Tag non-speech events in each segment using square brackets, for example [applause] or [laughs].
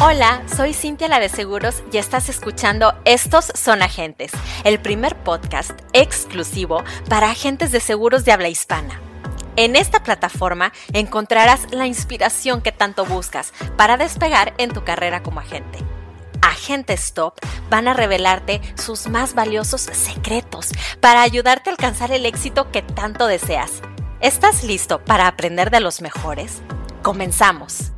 Hola, soy Cintia la de Seguros y estás escuchando Estos son agentes, el primer podcast exclusivo para agentes de seguros de habla hispana. En esta plataforma encontrarás la inspiración que tanto buscas para despegar en tu carrera como agente. Agentes Top van a revelarte sus más valiosos secretos para ayudarte a alcanzar el éxito que tanto deseas. ¿Estás listo para aprender de los mejores? Comenzamos.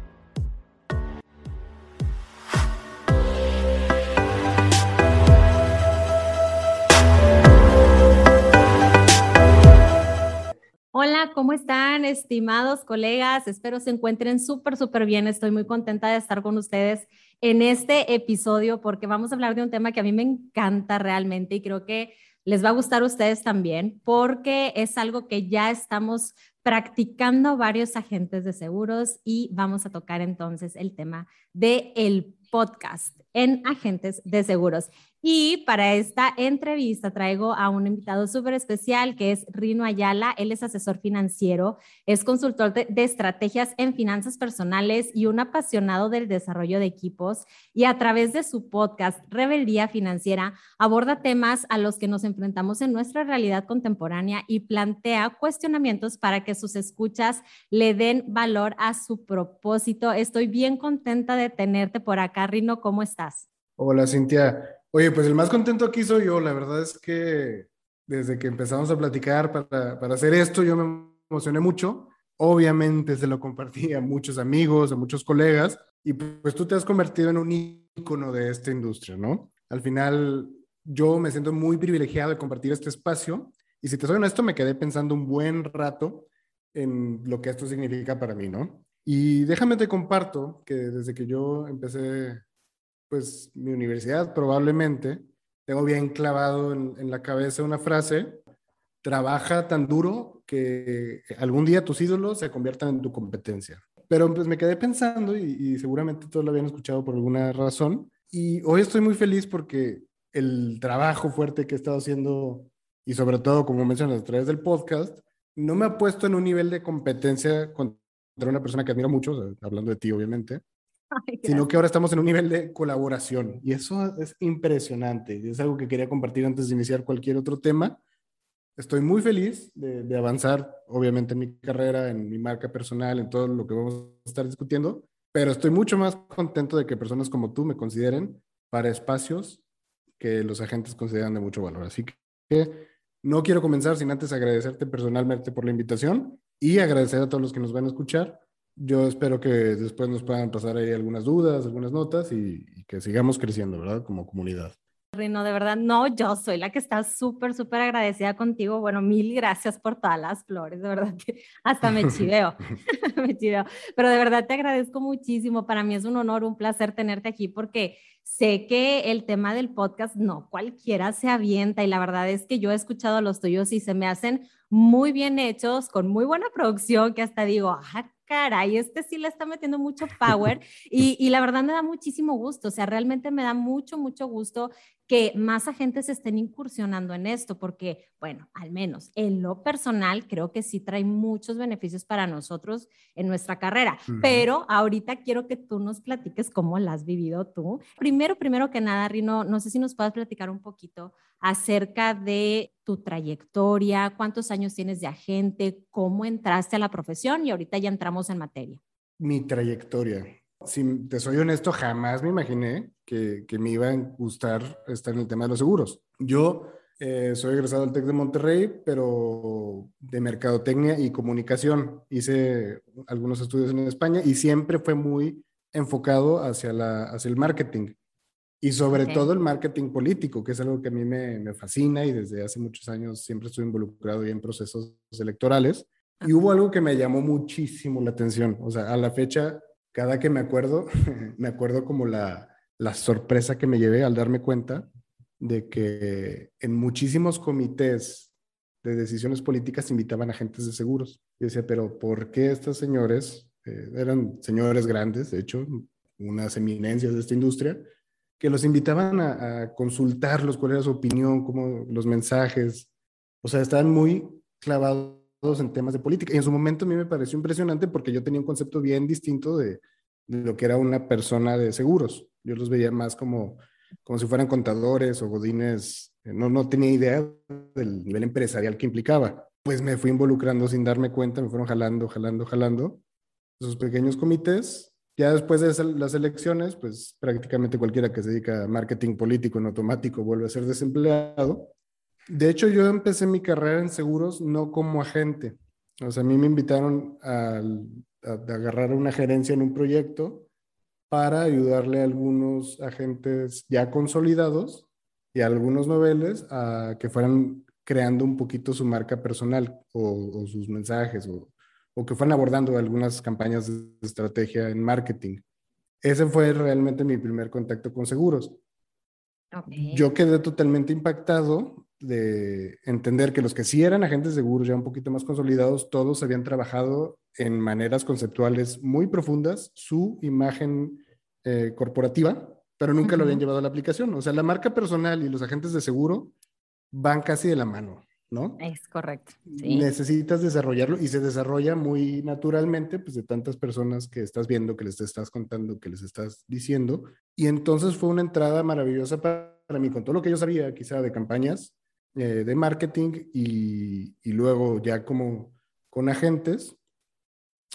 Hola, ¿cómo están, estimados colegas? Espero se encuentren súper, súper bien. Estoy muy contenta de estar con ustedes en este episodio porque vamos a hablar de un tema que a mí me encanta realmente y creo que les va a gustar a ustedes también porque es algo que ya estamos practicando varios agentes de seguros y vamos a tocar entonces el tema de el podcast en agentes de seguros. Y para esta entrevista traigo a un invitado súper especial que es Rino Ayala. Él es asesor financiero, es consultor de, estrategias en finanzas personales y un apasionado del desarrollo de equipos. Y a través de su podcast Rebeldía Financiera aborda temas a los que nos enfrentamos en nuestra realidad contemporánea y plantea cuestionamientos para que sus escuchas le den valor a su propósito. Estoy bien contenta de tenerte por acá, Rino. ¿Cómo estás? Hola, Cintia. Oye, pues el más contento aquí soy yo. La verdad es que desde que empezamos a platicar para, para hacer esto, yo me emocioné mucho. Obviamente se lo compartí a muchos amigos, a muchos colegas, y pues tú te has convertido en un ícono de esta industria, ¿no? Al final, yo me siento muy privilegiado de compartir este espacio, y si te soy honesto, me quedé pensando un buen rato en lo que esto significa para mí, ¿no? Y déjame te comparto que desde que yo empecé pues mi universidad probablemente, tengo bien clavado en, la cabeza una frase, trabaja tan duro que algún día tus ídolos se conviertan en tu competencia. Pero pues me quedé pensando y, seguramente todos lo habían escuchado por alguna razón y hoy estoy muy feliz porque el trabajo fuerte que he estado haciendo y sobre todo, como mencionas, a través del podcast, no me ha puesto en un nivel de competencia contra una persona que admiro mucho, hablando de ti obviamente, sino que ahora estamos en un nivel de colaboración y eso es impresionante. Es algo que quería compartir antes de iniciar cualquier otro tema. Estoy muy feliz de, de, avanzar, obviamente, en mi carrera, en mi marca personal, en todo lo que vamos a estar discutiendo, pero estoy mucho más contento de que personas como tú me consideren para espacios que los agentes consideran de mucho valor. Así que no quiero comenzar sin antes agradecerte personalmente por la invitación y agradecer a todos los que nos van a escuchar yo espero que después nos puedan pasar ahí algunas dudas, algunas notas y, que sigamos creciendo, ¿verdad? Como comunidad. Rino, de verdad, no, yo soy la que está súper, súper agradecida contigo. Bueno, mil gracias por todas las flores, de verdad que hasta me [laughs] chiveo, [laughs] me chiveo. Pero de verdad te agradezco muchísimo. Para mí es un honor, un placer tenerte aquí porque sé que el tema del podcast no cualquiera se avienta y la verdad es que yo he escuchado los tuyos y se me hacen muy bien hechos, con muy buena producción, que hasta digo, ah, caray, este sí le está metiendo mucho power y, y, la verdad me da muchísimo gusto, o sea, realmente me da mucho, mucho gusto que más agentes estén incursionando en esto, porque, bueno, al menos en lo personal, creo que sí trae muchos beneficios para nosotros en nuestra carrera. Pero ahorita quiero que tú nos platiques cómo la has vivido tú. Primero, primero que nada, Rino, no sé si nos puedes platicar un poquito acerca de tu trayectoria, cuántos años tienes de agente, cómo entraste a la profesión y ahorita ya entramos en materia. Mi trayectoria. Si te soy honesto, jamás me imaginé que, que me iba a gustar estar en el tema de los seguros. Yo eh, soy egresado del TEC de Monterrey, pero de mercadotecnia y comunicación. Hice algunos estudios en España y siempre fue muy enfocado hacia, la, hacia el marketing y sobre todo el marketing político, que es algo que a mí me, me, fascina y desde hace muchos años siempre estoy involucrado en procesos electorales. Y hubo algo que me llamó muchísimo la atención. O sea, a la fecha, cada que me acuerdo, [laughs] me acuerdo como la, la sorpresa que me llevé al darme cuenta de que en muchísimos comités de decisiones políticas invitaban agentes de seguros. Yo decía, pero ¿por qué estos señores, eh, eran señores grandes, de hecho, unas eminencias de esta industria, que los invitaban a, a consultarlos, cuál era su opinión, cómo los mensajes, o sea, estaban muy clavados en temas de política. Y en su momento a mí me pareció impresionante porque yo tenía un concepto bien distinto de, lo que era una persona de seguros. Yo los veía más como, como si fueran contadores o godines. No, no tenía idea del nivel empresarial que implicaba. Pues me fui involucrando sin darme cuenta, me fueron jalando, jalando, jalando. Esos pequeños comités. Ya después de las elecciones, pues prácticamente cualquiera que se dedica a marketing político en automático vuelve a ser desempleado. De hecho, yo empecé mi carrera en seguros no como agente. O sea, a mí me invitaron a, a agarrar una gerencia en un proyecto para ayudarle a algunos agentes ya consolidados y a algunos noveles a que fueran creando un poquito su marca personal o, sus mensajes o, o, que fueran abordando algunas campañas de estrategia en marketing. Ese fue realmente mi primer contacto con seguros. Yo quedé totalmente impactado de entender que los que sí eran agentes seguros, ya un poquito más consolidados, todos habían trabajado en maneras conceptuales muy profundas su imagen eh, corporativa, pero nunca lo habían llevado a la aplicación. O sea, la marca personal y los agentes de seguro van casi de la mano, ¿no? Es correcto. Necesitas desarrollarlo y se desarrolla muy naturalmente, pues de tantas personas que estás viendo, que les estás contando, que les estás diciendo. Y entonces fue una entrada maravillosa para, mí, con todo lo que yo sabía quizá de campañas, eh, de marketing y, y luego ya como con agentes,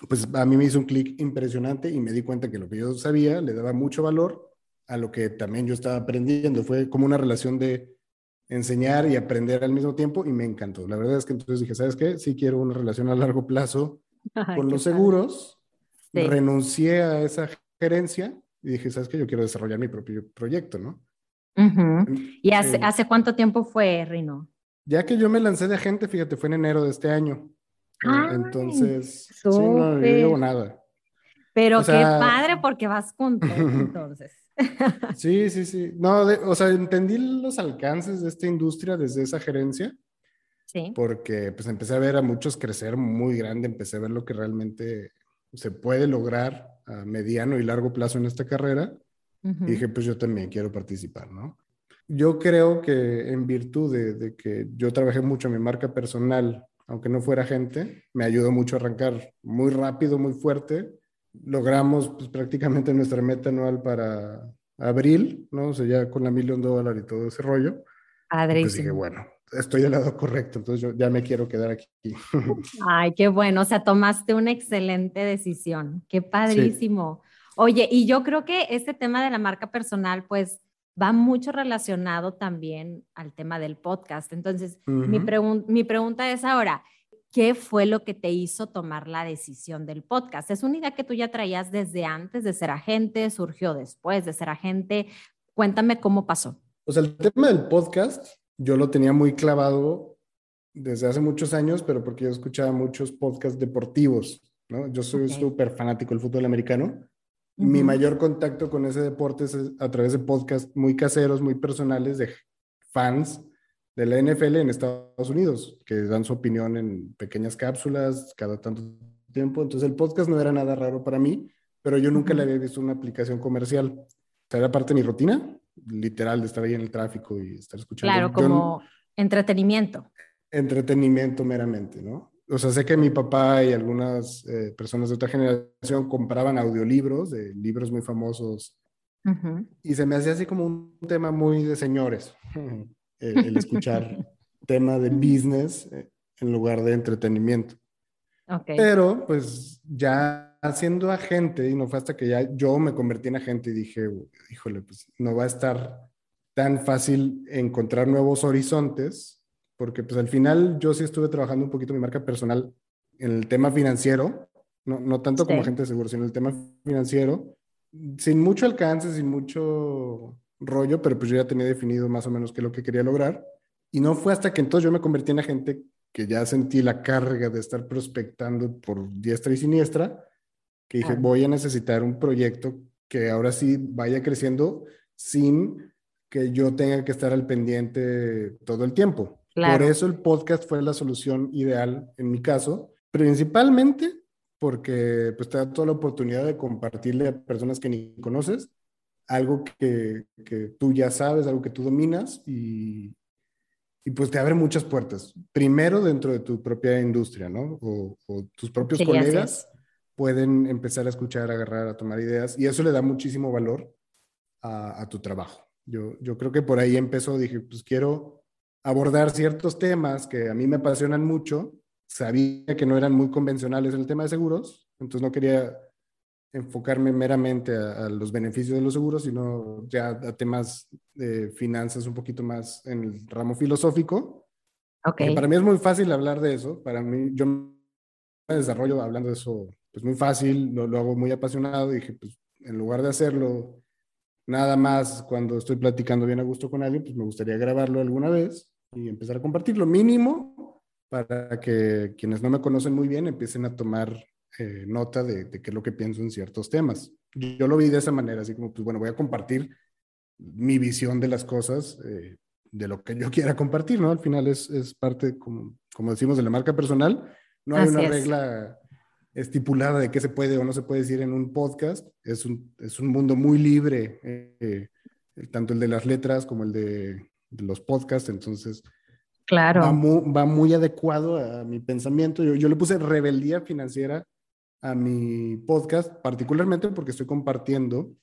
pues a mí me hizo un clic impresionante y me di cuenta que lo que yo sabía le daba mucho valor a lo que también yo estaba aprendiendo. Fue como una relación de enseñar y aprender al mismo tiempo y me encantó. La verdad es que entonces dije, ¿sabes qué? Sí quiero una relación a largo plazo [laughs] con los seguros. Renuncié a esa gerencia y dije, ¿sabes qué? Yo quiero desarrollar mi propio proyecto, ¿no? ¿Y hace, hace cuánto tiempo fue, Rino? Ya que yo me lancé de agente, fíjate, fue en enero de este año. entonces, sí, no, llevo nada. Pero qué padre porque vas con todo, [laughs] entonces. [laughs] sí, sí, sí. No, o sea, entendí los alcances de esta industria desde esa gerencia. Sí. Porque pues empecé a ver a muchos crecer muy grande, empecé a ver lo que realmente se puede lograr a mediano y largo plazo en esta carrera. Y dije, pues yo también quiero participar, ¿no? Yo creo que en virtud de, de, que yo trabajé mucho en mi marca personal, aunque no fuera gente, me ayudó mucho a arrancar muy rápido, muy fuerte. Logramos pues, prácticamente nuestra meta anual para abril, ¿no? O sea, ya con la millón de dólares y todo ese rollo. Pues dije, bueno, estoy del lado correcto, entonces yo ya me quiero quedar aquí. [laughs] Ay, qué bueno, o sea, tomaste una excelente decisión, qué padrísimo. Oye, y yo creo que este tema de la marca personal, pues va mucho relacionado también al tema del podcast. Entonces, mi, mi pregunta es ahora, ¿qué fue lo que te hizo tomar la decisión del podcast? ¿Es una idea que tú ya traías desde antes de ser agente? ¿Surgió después de ser agente? Cuéntame cómo pasó. Pues el tema del podcast, yo lo tenía muy clavado desde hace muchos años, pero porque yo escuchaba muchos podcasts deportivos, ¿no? Yo soy súper fanático del fútbol americano mi mayor contacto con ese deporte es a través de podcasts muy caseros, muy personales de fans de la NFL en Estados Unidos, que dan su opinión en pequeñas cápsulas cada tanto tiempo. Entonces el podcast no era nada raro para mí, pero yo nunca le había visto una aplicación comercial. O sea, era parte de mi rutina, literal, de estar ahí en el tráfico y estar escuchando. Claro, como entretenimiento. Entretenimiento meramente, ¿no? O sea, sé que mi papá y algunas eh, personas de otra generación compraban audiolibros de libros muy famosos. Y se me hacía así como un tema muy de señores, [laughs] el, escuchar [laughs] tema de business eh, en lugar de entretenimiento. Pero pues ya siendo agente, y no fue hasta que ya yo me convertí en agente y dije, híjole, pues no va a estar tan fácil encontrar nuevos horizontes porque pues al final yo sí estuve trabajando un poquito mi marca personal en el tema financiero, no, no tanto como agente de seguro, sino en el tema financiero, sin mucho alcance, sin mucho rollo, pero pues yo ya tenía definido más o menos qué es lo que quería lograr. Y no fue hasta que entonces yo me convertí en agente que ya sentí la carga de estar prospectando por diestra y siniestra, que dije, voy a necesitar un proyecto que ahora sí vaya creciendo sin que yo tenga que estar al pendiente todo el tiempo. Por eso el podcast fue la solución ideal en mi caso, principalmente porque pues, te da toda la oportunidad de compartirle a personas que ni conoces algo que, que tú ya sabes, algo que tú dominas y, y, pues te abre muchas puertas. Primero dentro de tu propia industria, ¿no? O, tus propios colegas pueden empezar a escuchar, a agarrar, a tomar ideas y eso le da muchísimo valor a, tu trabajo. Yo, yo creo que por ahí empezó, dije, pues quiero abordar ciertos temas que a mí me apasionan mucho. Sabía que no eran muy convencionales en el tema de seguros, entonces no quería enfocarme meramente a, los beneficios de los seguros, sino ya a temas de finanzas un poquito más en el ramo filosófico. Okay. Para mí es muy fácil hablar de eso. Para mí, yo me desarrollo hablando de eso, pues muy fácil, lo, lo hago muy apasionado. Y dije, pues en lugar de hacerlo nada más cuando estoy platicando bien a gusto con alguien, pues me gustaría grabarlo alguna vez y empezar a compartirlo mínimo para que quienes no me conocen muy bien empiecen a tomar eh, nota de, qué es lo que pienso en ciertos temas. Yo, lo vi de esa manera, así como, pues bueno, voy a compartir mi visión de las cosas, eh, de lo que yo [laughs] quiera compartir, ¿no? Al final es, es parte, como, como decimos, de la marca personal. No hay una regla estipulada de qué se puede o no se puede decir en un podcast. Es un, es un mundo muy libre, eh, tanto el de las letras como el de, los podcasts. Entonces, claro. va, muy, va muy adecuado a mi pensamiento. Yo, yo, le puse rebeldía financiera a mi podcast, particularmente porque estoy compartiendo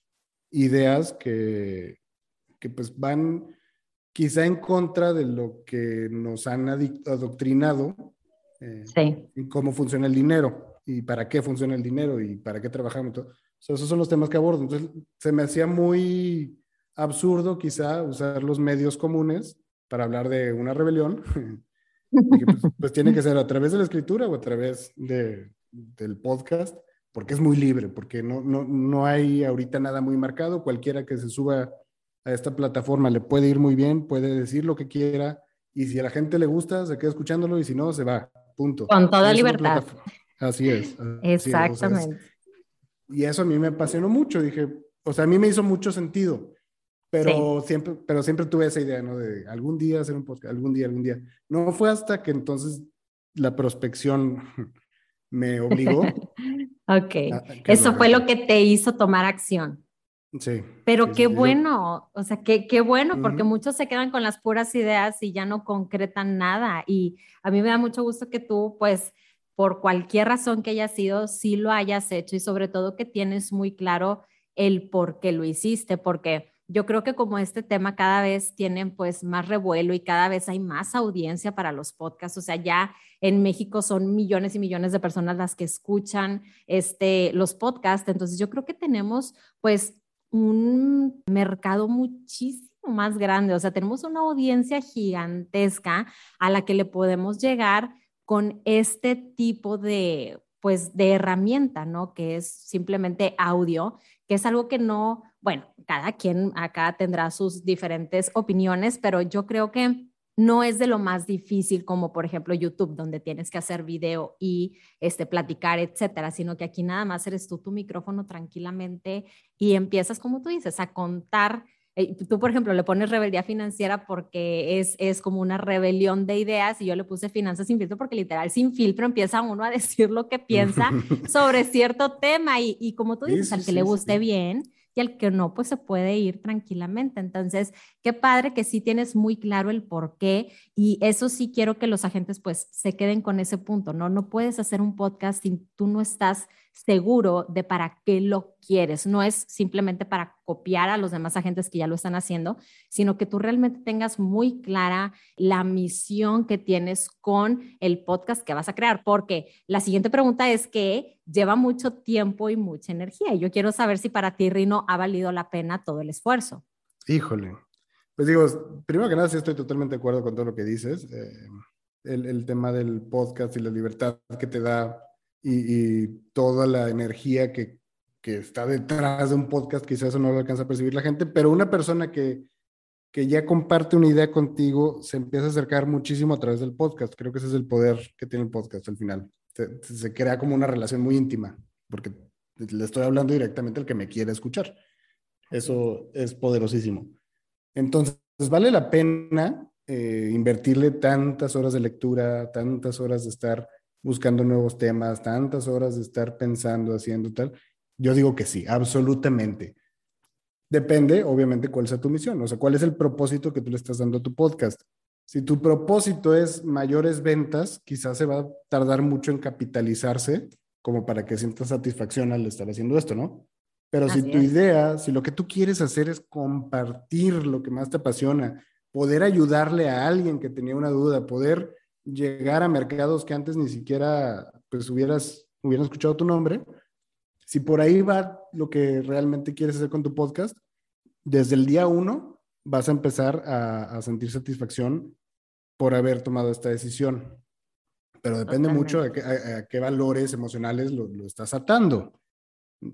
ideas que, que pues van quizá en contra de lo que nos han adoctrinado eh, sí. cómo funciona el dinero y para qué funciona el dinero y para qué trabajamos. Todo. esos son los temas que abordo. Entonces, se me hacía muy absurdo quizá usar los medios comunes para hablar de una rebelión. [laughs] pues, pues, tiene que ser a través de la escritura o a través de, del podcast, porque es muy libre, porque no, no, no hay ahorita nada muy marcado. Cualquiera que se suba a esta plataforma le puede ir muy bien, puede decir lo que quiera, y si a la gente le gusta, se queda escuchándolo, y si no, se va. Punto. Con toda libertad. Así es. Exactamente. y eso a mí me apasionó mucho. Dije, o sea, a mí me hizo mucho sentido, pero, siempre, pero siempre tuve esa idea, ¿no? De algún día hacer un podcast, algún día, algún día. No fue hasta que entonces la prospección [laughs] me obligó. [laughs] ok. Eso fue lo que te hizo tomar acción. Sí. Pero qué bueno, o sea, qué, qué bueno, porque muchos se quedan con las puras ideas y ya no concretan nada. Y a mí me da mucho gusto que tú, pues, por cualquier razón que haya sido, sí lo hayas hecho y sobre todo que tienes muy claro el por qué lo hiciste, porque yo creo que como este tema cada vez tienen pues más revuelo y cada vez hay más audiencia para los podcasts, o sea, ya en México son millones y millones de personas las que escuchan este los podcasts, entonces yo creo que tenemos pues un mercado muchísimo más grande, o sea, tenemos una audiencia gigantesca a la que le podemos llegar con este tipo de, pues, de herramienta, ¿no? Que es simplemente audio, que es algo que no, bueno, cada quien acá tendrá sus diferentes opiniones, pero yo creo que no es de lo más difícil como por ejemplo YouTube, donde tienes que hacer video y este, platicar, etcétera, sino que aquí nada más eres tú tu micrófono tranquilamente y empiezas, como tú dices, a contar. Eh, tú, por ejemplo, le pones rebeldía financiera porque es, es como una rebelión de ideas y yo le puse finanzas sin filtro porque literal sin filtro empieza uno a [laughs] decir lo que piensa [laughs] sobre cierto tema y, y como tú dices, al que le guste bien y al que no, pues se puede ir tranquilamente. Entonces, qué padre que sí tienes muy claro el por qué y eso sí quiero que los agentes pues se queden con ese punto, ¿no? No puedes hacer un podcast si tú no estás seguro de para qué lo quieres. No es simplemente para copiar a los demás agentes que ya lo están haciendo, sino que tú realmente tengas muy clara la misión que tienes con el podcast que vas a crear, porque la siguiente pregunta es que lleva mucho tiempo y mucha energía. Y yo quiero saber si para ti, Rino, ha valido la pena todo el esfuerzo. Híjole. Pues digo, primero que nada, sí estoy totalmente de acuerdo con todo lo que dices. Eh, el, el tema del podcast y la libertad que te da y, toda la energía que, que, está detrás de un podcast, quizás eso no lo alcanza a percibir la gente, pero una persona que, que ya comparte una idea contigo se empieza a acercar muchísimo a través del podcast. Creo que ese es el poder que tiene el podcast al final. Se, se crea como una relación muy íntima, porque le estoy hablando directamente al que me quiere escuchar. Eso es poderosísimo. Entonces, vale la pena eh, invertirle tantas horas de lectura, tantas horas de estar buscando nuevos temas, tantas horas de estar pensando, haciendo tal? Yo digo que sí, absolutamente. Depende, obviamente, cuál sea tu misión, o sea, cuál es el propósito que tú le estás dando a tu podcast. Si tu propósito es mayores ventas, quizás se va a tardar mucho en capitalizarse como para que sientas satisfacción al estar haciendo esto, ¿no? Pero si tu idea, si lo que tú quieres hacer es compartir lo que más te apasiona, poder ayudarle a alguien que tenía una duda, poder llegar a mercados que antes ni siquiera pues hubieras, hubieran escuchado tu nombre, si por ahí va lo que realmente quieres hacer con tu podcast, desde el día uno vas a empezar a, sentir satisfacción por haber tomado esta decisión. Pero depende mucho de a, qué valores emocionales lo, lo, estás atando.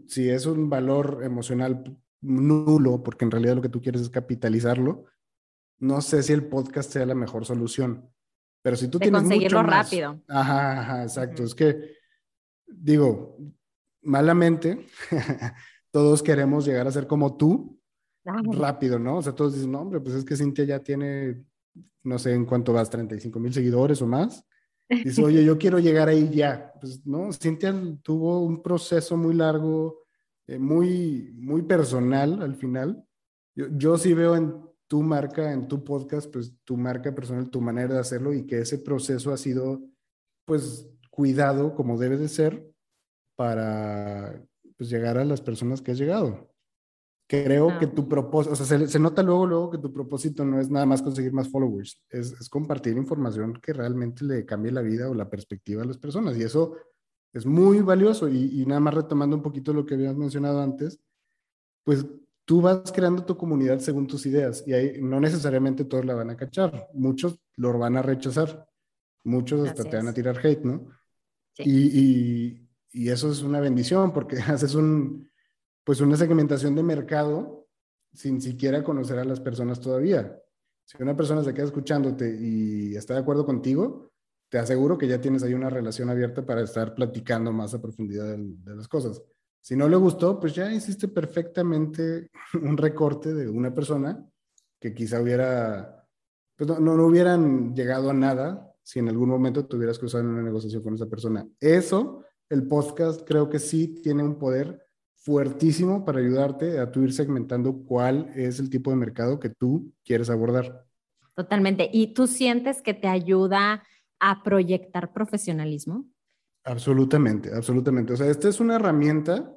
Si es un valor emocional nulo, porque en realidad lo que tú quieres es capitalizarlo, no sé si el podcast sea la mejor solución. Pero si tú tienes conseguirlo mucho más, rápido. Ajá, ajá, exacto. Es que, digo, malamente, [laughs] todos queremos llegar a ser como tú rápido, ¿no? O sea, todos dicen, no, hombre, pues es que Cintia ya tiene, no sé en cuánto vas, 35 mil seguidores o más. Dice, oye, yo quiero llegar ahí ya. Pues no, Cintia tuvo un proceso muy largo, eh, muy, muy personal al final. Yo, yo sí veo en tu marca, en tu podcast, pues tu marca personal, tu manera de hacerlo y que ese proceso ha sido, pues, cuidado como debe de ser para pues, llegar a las personas que has llegado. Creo que tu propósito, o sea, se, nota luego, luego que tu propósito no es nada más conseguir más followers, es, es compartir información que realmente le cambie la vida o la perspectiva a las personas. Y eso es muy valioso. Y, y nada más retomando un poquito lo que habías mencionado antes, pues tú vas creando tu comunidad según tus ideas y ahí no necesariamente todos la van a cachar, muchos lo van a rechazar, muchos hasta te van a tirar hate, ¿no? Y, y, y, eso es una bendición porque [laughs] haces un, pues una segmentación de mercado sin siquiera conocer a las personas todavía. Si una persona se queda escuchándote y está de acuerdo contigo, te aseguro que ya tienes ahí una relación abierta para estar platicando más a profundidad de las cosas. Si no le gustó, pues ya hiciste perfectamente [laughs] un recorte de una persona que quizá hubiera, pues no, no, hubieran llegado a nada si en algún momento tuvieras que usar una negociación con esa persona. Eso, el podcast creo que sí tiene un poder fuertísimo para ayudarte a tú ir segmentando cuál es el tipo de mercado que tú quieres abordar. Totalmente. ¿Y tú sientes que te ayuda a proyectar profesionalismo? Absolutamente, absolutamente. O sea, esta es una herramienta.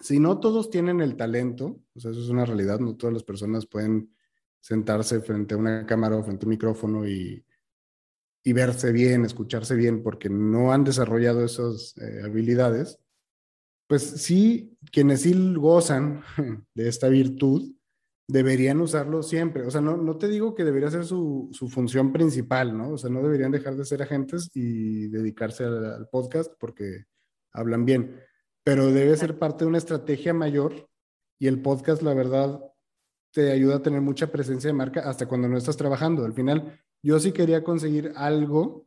Si no todos tienen el talento, o sea, eso es una realidad, no todas las personas pueden sentarse frente a una cámara o frente a un micrófono y, y verse bien, escucharse bien, porque no han desarrollado esas eh, habilidades. Pues sí, quienes sí gozan [laughs] de esta virtud, deberían usarlo siempre. O sea, no, no te digo que debería ser su, su, función principal, ¿no? O sea, no deberían dejar de ser agentes y dedicarse al, podcast porque hablan bien, pero debe ser parte de una estrategia mayor y el podcast, la verdad, te ayuda a tener mucha presencia de marca hasta cuando no estás trabajando. Al final, yo sí quería conseguir algo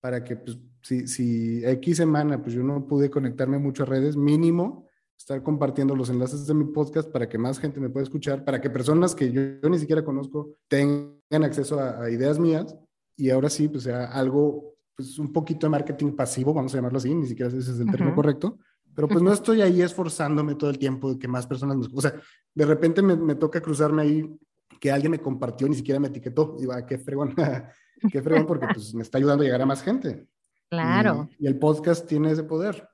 para que, pues, si, si X semana, pues yo no pude conectarme mucho a redes, mínimo estar compartiendo los enlaces de mi podcast para que más gente me pueda escuchar, para que personas que yo, ni siquiera conozco tengan acceso a, ideas mías y ahora sí, pues sea algo, pues un poquito de marketing pasivo, vamos a llamarlo así, ni siquiera ese es el término correcto, pero pues no estoy ahí esforzándome todo el tiempo de que más personas me O sea, de repente me, me toca cruzarme ahí que alguien me compartió, ni siquiera me etiquetó, y va, qué fregón, [laughs] qué fregón, porque pues me está ayudando a llegar a más gente. Claro. y el podcast tiene ese poder.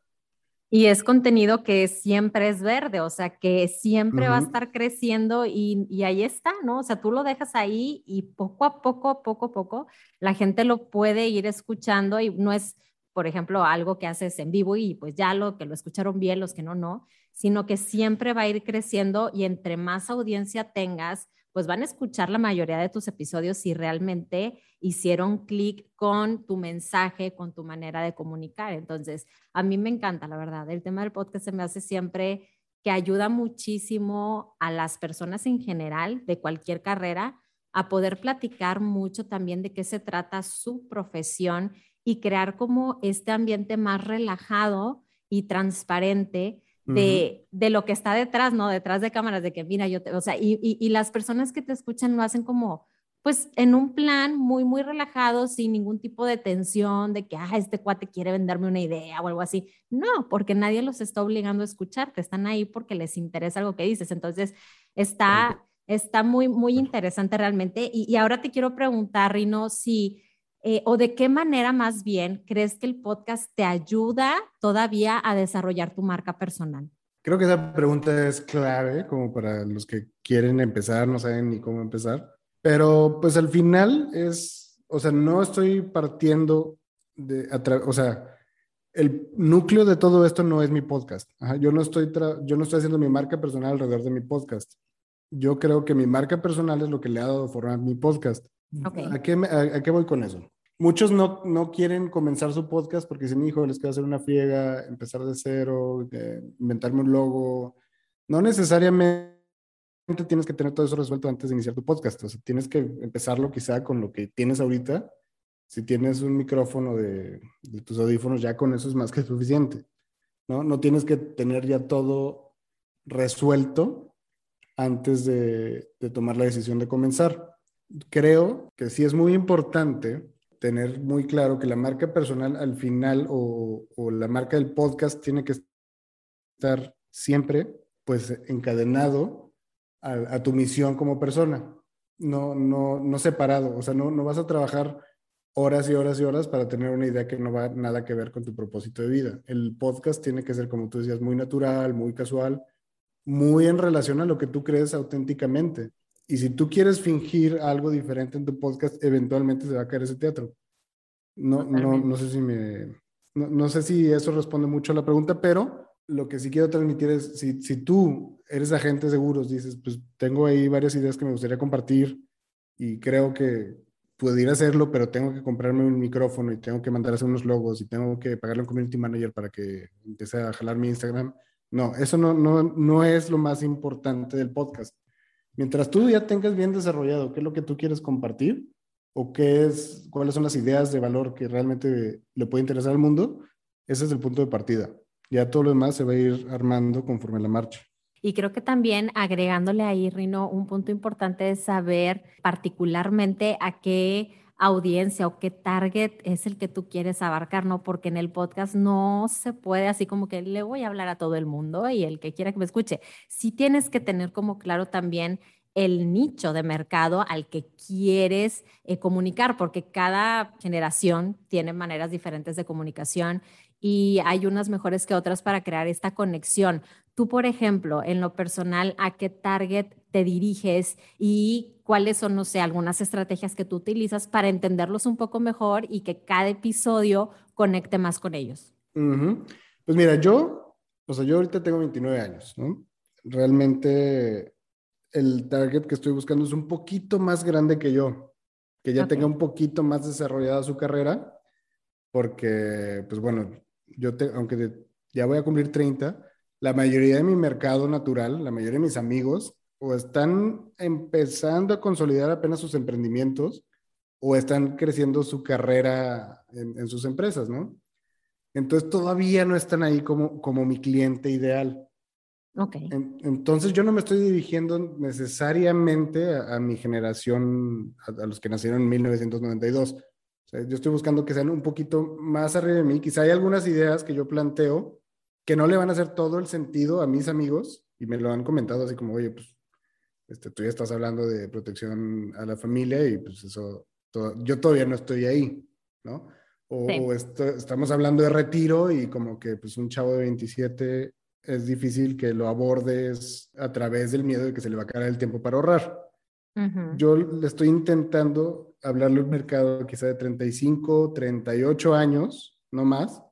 Y es contenido que siempre es verde, o sea, que siempre va a estar creciendo y, y, ahí está, ¿no? O sea, tú lo dejas ahí y poco a poco, poco a poco, la gente lo puede ir escuchando y no es, por ejemplo, algo que haces en vivo y pues ya lo que lo escucharon bien, los que no, no, sino que siempre va a ir creciendo y entre más audiencia tengas, pues van a escuchar la mayoría de tus episodios si realmente hicieron clic con tu mensaje, con tu manera de comunicar. Entonces, a mí me encanta, la verdad. El tema del podcast se me hace siempre que ayuda muchísimo a las personas en general de cualquier carrera a poder platicar mucho también de qué se trata su profesión y crear como este ambiente más relajado y transparente de, de, lo que está detrás, ¿no? Detrás de cámaras, de que mira, yo te, o sea, y, y, las personas que te escuchan lo hacen como, pues, en un plan muy, muy relajado, sin ningún tipo de tensión, de que, ah, este cuate quiere venderme una idea o algo así. No, porque nadie los está obligando a escucharte, están ahí porque les interesa algo que dices. Entonces, está, está muy, muy interesante realmente. Y, y ahora te quiero preguntar, Rino, si eh, o de qué manera más bien crees que el podcast te ayuda todavía a desarrollar tu marca personal? Creo que esa pregunta es clave como para los que quieren empezar, no saben ni cómo empezar, pero pues al final es, o sea, no estoy partiendo de, o sea, el núcleo de todo esto no es mi podcast. yo, no estoy yo no estoy haciendo mi marca personal alrededor de mi podcast. Yo creo que mi marca personal es lo que le ha dado forma a mi podcast. ¿A, qué a, qué voy con eso? Muchos no, no quieren comenzar su podcast porque dicen, hijo, les quiero hacer una friega, empezar de cero, inventarme un logo. No necesariamente tienes que tener todo eso resuelto antes de iniciar tu podcast. O sea, tienes que empezarlo quizá con lo que tienes ahorita si tienes un micrófono de, tus audífonos, ya con eso es más que suficiente. ¿no? no tienes que tener ya todo resuelto antes de, tomar la decisión de comenzar. Creo que sí es muy importante tener muy claro que la marca personal al final o, la marca del podcast tiene que estar siempre pues encadenado a, tu misión como persona, no, no, no separado, o sea, no, no vas a trabajar horas y horas y horas para tener una idea que no va nada que ver con tu propósito de vida. El podcast tiene que ser, como tú decías, muy natural, muy casual, muy en relación a lo que tú crees auténticamente. Y si tú quieres fingir algo diferente en tu podcast, eventualmente se va a caer ese teatro. No, no, no sé si me, no, sé si eso responde mucho a la pregunta, pero lo que sí quiero transmitir es, si, si tú eres agente de seguros, dices, pues tengo ahí varias ideas que me gustaría compartir y creo que, pudiera hacerlo, pero tengo que comprarme un micrófono y tengo que mandar a hacer unos logos y tengo que pagarle a un community manager para que empiece a jalar mi Instagram. No, eso no, no, no es lo más importante del podcast. Mientras tú ya tengas bien desarrollado qué es lo que tú quieres compartir o qué es, cuáles son las ideas de valor que realmente le puede interesar al mundo, ese es el punto de partida. Ya todo lo demás se va a ir armando conforme la marcha. Y creo que también agregándole ahí, Rino, un punto importante es saber particularmente a qué audiencia o qué target es el que tú quieres abarcar, ¿no? Porque en el podcast no se puede así como que le voy a hablar a todo el mundo y el que quiera que me escuche. Sí tienes que tener como claro también el nicho de mercado al que quieres eh, comunicar, porque cada generación tiene maneras diferentes de comunicación y hay unas mejores que otras para crear esta conexión. Tú, por ejemplo, en lo personal, ¿a qué target te diriges y cuáles son, no sé, algunas estrategias que tú utilizas para entenderlos un poco mejor y que cada episodio conecte más con ellos? Pues mira, yo, o sea, yo ahorita tengo 29 años, ¿no? Realmente el target que estoy buscando es un poquito más grande que yo, que ya tenga un poquito más desarrollada su carrera, porque, pues bueno, yo, te, aunque ya voy a cumplir 30, la mayoría de mi mercado natural, la mayoría de mis amigos, o están empezando a consolidar apenas sus emprendimientos o están creciendo su carrera en, sus empresas, ¿no? Entonces todavía no están ahí como, como mi cliente ideal. Ok. entonces yo no me estoy dirigiendo necesariamente a, mi generación, a, los que nacieron en 1992. O sea, yo estoy buscando que sean un poquito más arriba de mí. Quizá hay algunas ideas que yo planteo que no le van a hacer todo el sentido a mis amigos y me lo han comentado así como, oye, pues este, tú ya estás hablando de protección a la familia y pues eso, yo todavía no estoy ahí, ¿no? O, estamos hablando de retiro y como que pues un chavo de 27 es difícil que lo abordes a través del miedo de que se le va a caer el tiempo para ahorrar. Yo le estoy intentando hablarle un mercado quizá de 35, 38 años, no más,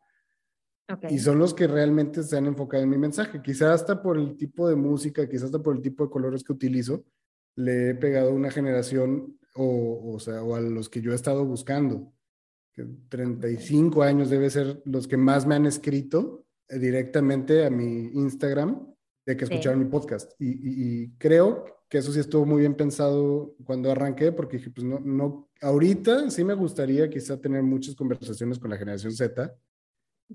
y son los que realmente se han enfocado en mi mensaje. Quizás hasta por el tipo de música, quizás hasta por el tipo de colores que utilizo, le he pegado a una generación o, o, sea, o a los que yo he estado buscando. Que 35 años debe ser los que más me han escrito directamente a mi Instagram de que escucharon mi podcast. Y, y, creo que eso sí estuvo muy bien pensado cuando arranqué, porque dije, pues no, no, ahorita sí me gustaría quizá tener muchas conversaciones con la generación Z,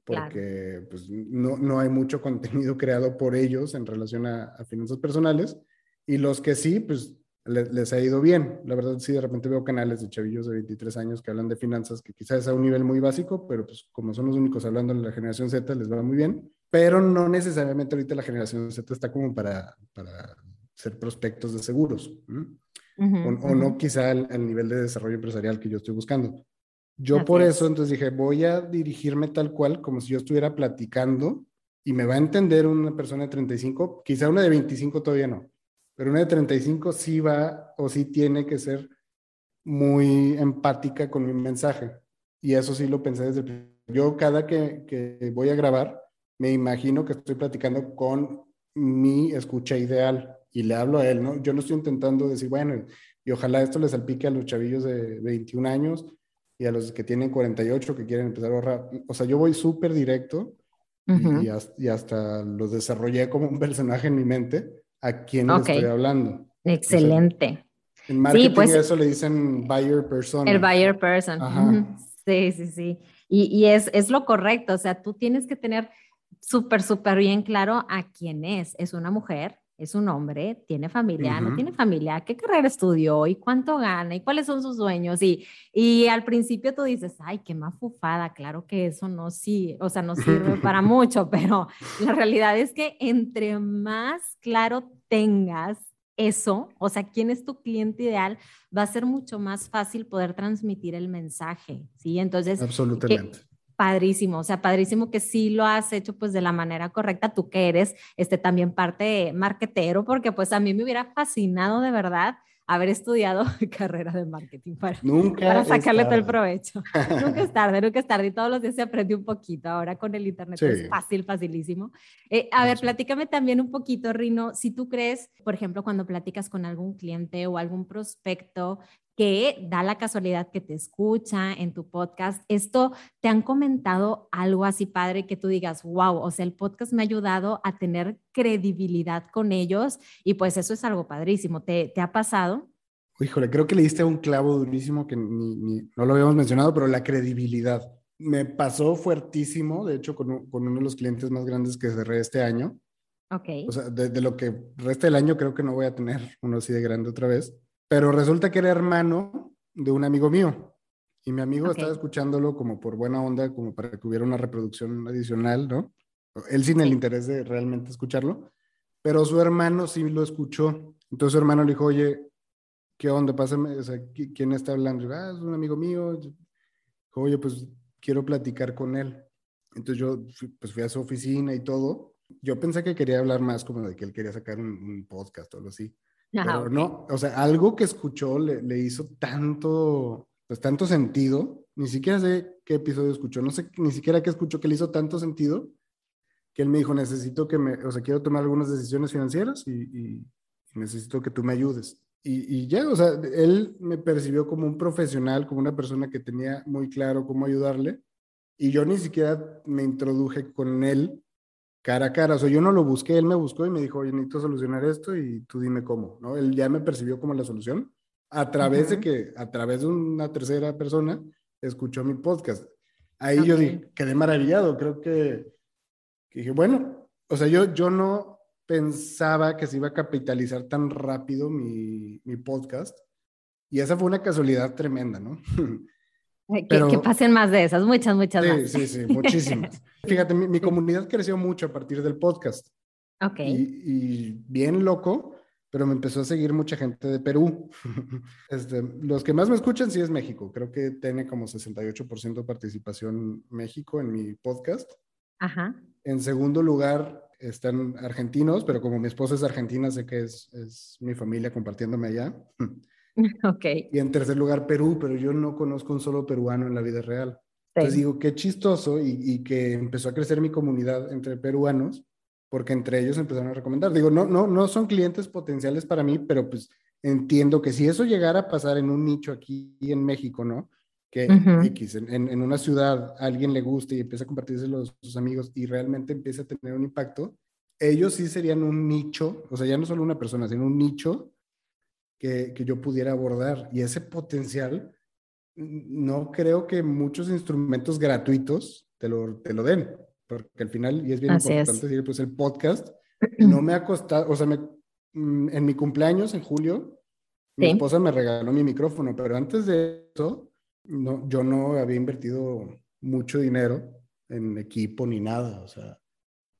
porque pues, no, no, hay mucho [laughs] contenido creado por ellos en relación a, finanzas personales. Y los que sí, pues les ha ido bien. La verdad, sí, de repente veo canales de chavillos de 23 años que hablan de finanzas, que quizás es a un nivel muy básico, pero pues como son los únicos hablando en la generación Z, les va muy bien. Pero no necesariamente ahorita la generación Z está como para, para ser prospectos de seguros. o, no quizá al, al nivel de desarrollo empresarial que yo estoy buscando. Yo por eso entonces dije, voy a dirigirme tal cual, como si yo estuviera platicando y me va a entender una persona de 35, quizá una de 25 todavía no, pero una de 35 sí va o sí tiene que ser muy empática con mi mensaje. Y eso sí lo pensé desde el Yo cada que, que voy a grabar, me imagino que estoy platicando con mi escucha ideal y le hablo a él, ¿no? Yo no estoy intentando decir, bueno, y ojalá esto les salpique a los chavillos de 21 años y a los que tienen 48 que quieren empezar a ahorrar. O sea, yo voy súper directo y, hasta, lo desarrollé como un personaje en mi mente a quien le estoy hablando. Excelente. en marketing pues, eso le dicen buyer person. El buyer person. Sí, sí, sí. Y, y es, es lo correcto. O sea, tú tienes que tener súper, súper bien claro a quién es. Es una mujer, es un hombre, tiene familia, no tiene familia, qué carrera estudió y cuánto gana y cuáles son sus sueños. Y, y al principio tú dices, ay, qué mafufada, claro que eso no sí, o sea, no sirve [laughs] para mucho, pero la realidad es que entre más claro tengas eso, o sea, quién es tu cliente ideal, va a ser mucho más fácil poder transmitir el mensaje, ¿sí? Entonces, absolutamente padrísimo, o sea, padrísimo que sí lo has hecho pues de la manera correcta, tú que eres este también parte marketero, porque pues a mí me hubiera fascinado de verdad haber estudiado [laughs] carrera de marketing para, para sacarle todo el provecho. nunca es tarde, nunca es tarde y todos los días se aprende un poquito. Ahora con el internet es fácil, facilísimo. Eh, a ver, platícame también un poquito, Rino, si tú crees, por ejemplo, cuando platicas con algún cliente o algún prospecto que da la casualidad que te escucha en tu podcast. Esto, ¿te han comentado algo así padre que tú digas, wow, o sea, el podcast me ha ayudado a tener credibilidad con ellos y pues eso es algo padrísimo. ¿Te, te ha pasado? Híjole, creo que le diste un clavo durísimo que ni, no lo habíamos mencionado, pero la credibilidad. Me pasó fuertísimo, de hecho, con, con uno de los clientes más grandes que cerré este año. Ok. O sea, de, de, lo que resta del año creo que no voy a tener uno así de grande otra vez pero resulta que era hermano de un amigo mío. Y mi amigo estaba escuchándolo como por buena onda, como para que hubiera una reproducción adicional, ¿no? Él sin el interés de realmente escucharlo, pero su hermano sí lo escuchó. Entonces su hermano le dijo, oye, ¿qué onda? Pásame, o sea, ¿quién está hablando? ah, es un amigo mío. oye, pues quiero platicar con él. Entonces yo pues fui a su oficina y todo. Yo pensé que quería hablar más como de que él quería sacar un, un podcast o algo así. Pero no, o sea, algo que escuchó le, le, hizo tanto, pues tanto sentido, ni siquiera sé qué episodio escuchó, no sé ni siquiera qué escuchó que le hizo tanto sentido, que él me dijo, necesito que me, o sea, quiero tomar algunas decisiones financieras y, y, necesito que tú me ayudes. Y, y, ya, o sea, él me percibió como un profesional, como una persona que tenía muy claro cómo ayudarle, y yo ni siquiera me introduje con él cara a cara. O sea, yo no lo busqué, él me buscó y me dijo, oye, necesito solucionar esto y tú dime cómo, ¿no? Él ya me percibió como la solución a través de que, a través de una tercera persona, escuchó mi podcast. Ahí yo dije, quedé maravillado, creo que, dije, bueno, o sea, yo, yo no pensaba que se iba a capitalizar tan rápido mi, mi podcast y esa fue una casualidad tremenda, ¿no? [laughs] que, pasen más de esas, muchas, muchas sí, más. Sí, sí, [laughs] muchísimas. Fíjate, mi, comunidad creció mucho a partir del podcast. Ok. Y, bien loco, pero me empezó a seguir mucha gente de Perú. [laughs] Este, los que más me escuchan sí es México. Creo que tiene como 68% de participación México en mi podcast. Ajá. En segundo lugar están argentinos, pero como mi esposa es argentina, sé que es, es mi familia compartiéndome allá. [laughs] Ok. Y en tercer lugar, Perú, pero yo no conozco un solo peruano en la vida real. Entonces digo, qué chistoso y, y, que empezó a crecer mi comunidad entre peruanos, porque entre ellos empezaron a recomendar. Digo, no, no, no son clientes potenciales para mí, pero pues entiendo que si eso llegara a pasar en un nicho aquí en México, ¿no? Que en, en, una ciudad a alguien le guste y empieza a compartirse los, sus amigos y realmente empieza a tener un impacto, ellos sí serían un nicho, o sea, ya no solo una persona, sino un nicho que, que yo pudiera abordar. Y ese potencial, no creo que muchos instrumentos gratuitos te lo, te lo den, porque al final, y es bien importante decir, pues el podcast no me ha costado, o sea, me, mm, en mi cumpleaños, en julio, mi esposa me regaló mi micrófono, pero antes de eso, no, yo no había invertido mucho dinero en equipo ni nada, o sea,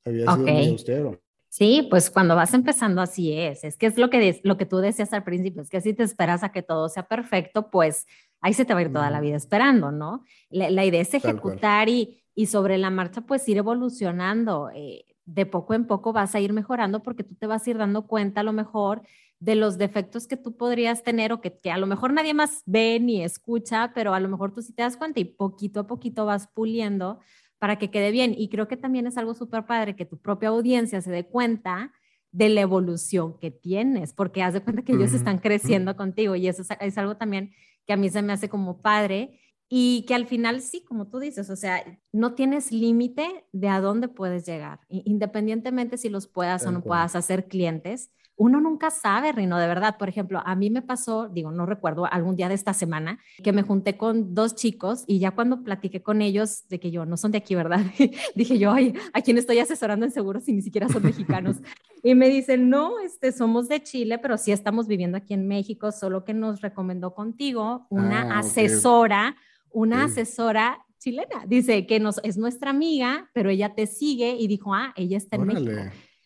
había sido muy austero. Sí, pues cuando vas empezando así es. Es que es lo que, lo que tú decías al principio, es que si te esperas a que todo sea perfecto, pues ahí se te va a ir toda la vida esperando, ¿no? La, idea es ejecutar y, y, sobre la marcha, pues ir evolucionando. Eh, de poco en poco vas a ir mejorando porque tú te vas a ir dando cuenta a lo mejor de los defectos que tú podrías tener o que, que, a lo mejor nadie más ve ni escucha, pero a lo mejor tú sí te das cuenta y poquito a poquito vas puliendo para que quede bien. Y creo que también es algo súper padre que tu propia audiencia se dé cuenta de la evolución que tienes, porque haz de cuenta que ellos están creciendo contigo y eso es, algo también que a mí se me hace como padre y que al final sí, como tú dices, o sea, no tienes límite de a dónde puedes llegar, independientemente si los puedas o no puedas hacer clientes uno nunca sabe, Rino, de verdad. Por ejemplo, a mí me pasó, digo, no recuerdo, algún día de esta semana, que me junté con dos chicos y ya cuando platiqué con ellos de que yo no son de aquí, ¿verdad? [laughs] Dije yo, ay, ¿a quién estoy asesorando en seguros si ni siquiera son mexicanos? [laughs] y me dicen, no, este, somos de Chile, pero sí estamos viviendo aquí en México, solo que nos recomendó contigo una ah, asesora, una asesora chilena. Dice que nos, es nuestra amiga, pero ella te sigue y dijo, ah, ella está en México.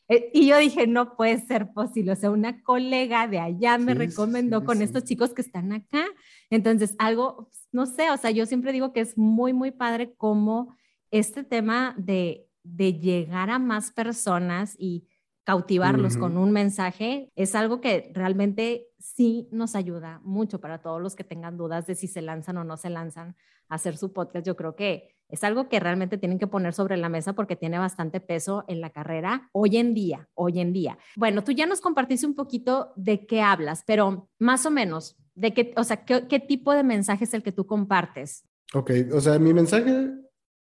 Eh, y yo dije, no puede ser posible. O sea, una colega de allá me recomendó con estos chicos que están acá. Entonces, algo, no sé, o sea, yo siempre digo que es muy, muy padre cómo este tema de, de llegar a más personas y cautivarlos con un mensaje es algo que realmente sí nos ayuda mucho para todos los que tengan dudas de si se lanzan o no se lanzan a hacer su podcast. Yo creo que es algo que realmente tienen que poner sobre la mesa porque tiene bastante peso en la carrera hoy en día, hoy en día. Bueno, tú ya nos compartiste un poquito de qué hablas, pero más o menos, de qué, o sea, qué, tipo de mensaje es el que tú compartes. Ok, o sea, mi mensaje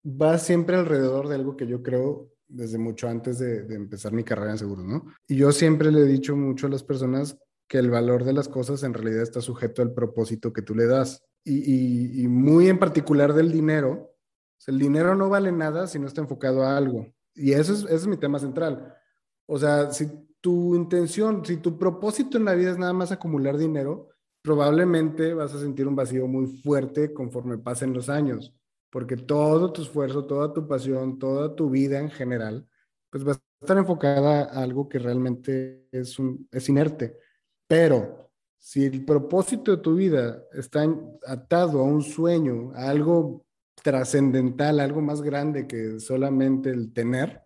va siempre alrededor de algo que yo creo desde mucho antes de, empezar mi carrera en seguros, ¿no? Y yo siempre le he dicho mucho a las personas que el valor de las cosas en realidad está sujeto al propósito que tú le das. Y, muy en particular del dinero, el dinero no vale nada si no está enfocado a algo. Y eso es, ese es mi tema central. O sea, si tu intención, si tu propósito en la vida es nada más acumular dinero, probablemente vas a sentir un vacío muy fuerte conforme pasen los años, porque todo tu esfuerzo, toda tu pasión, toda tu vida en general, pues va a estar enfocada a algo que realmente es, un, es inerte. Pero si el propósito de tu vida está atado a un sueño, a algo trascendental, algo más grande que solamente el tener,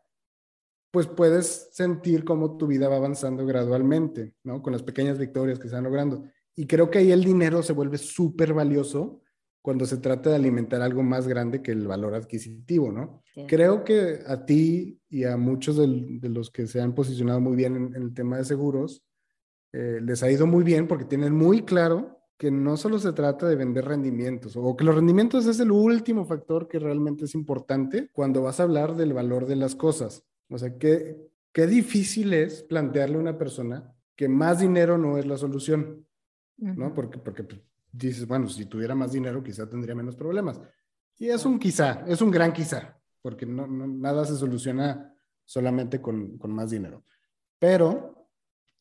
pues puedes sentir cómo tu vida va avanzando gradualmente, ¿no? Con las pequeñas victorias que se van logrando. Y creo que ahí el dinero se vuelve súper valioso cuando se trata de alimentar algo más grande que el valor adquisitivo, ¿no? Creo que a ti y a muchos de, los que se han posicionado muy bien en, el tema de seguros, eh, les ha ido muy bien porque tienen muy claro que no solo se trata de vender rendimientos, o que los rendimientos es el último factor que realmente es importante cuando vas a hablar del valor de las cosas. O sea, qué, qué difícil es plantearle a una persona que más dinero no es la solución, ¿no? Porque, porque pues, dices, bueno, si tuviera más dinero quizá tendría menos problemas. Y es un quizá, es un gran quizá, porque no, nada se soluciona solamente con, con más dinero. Pero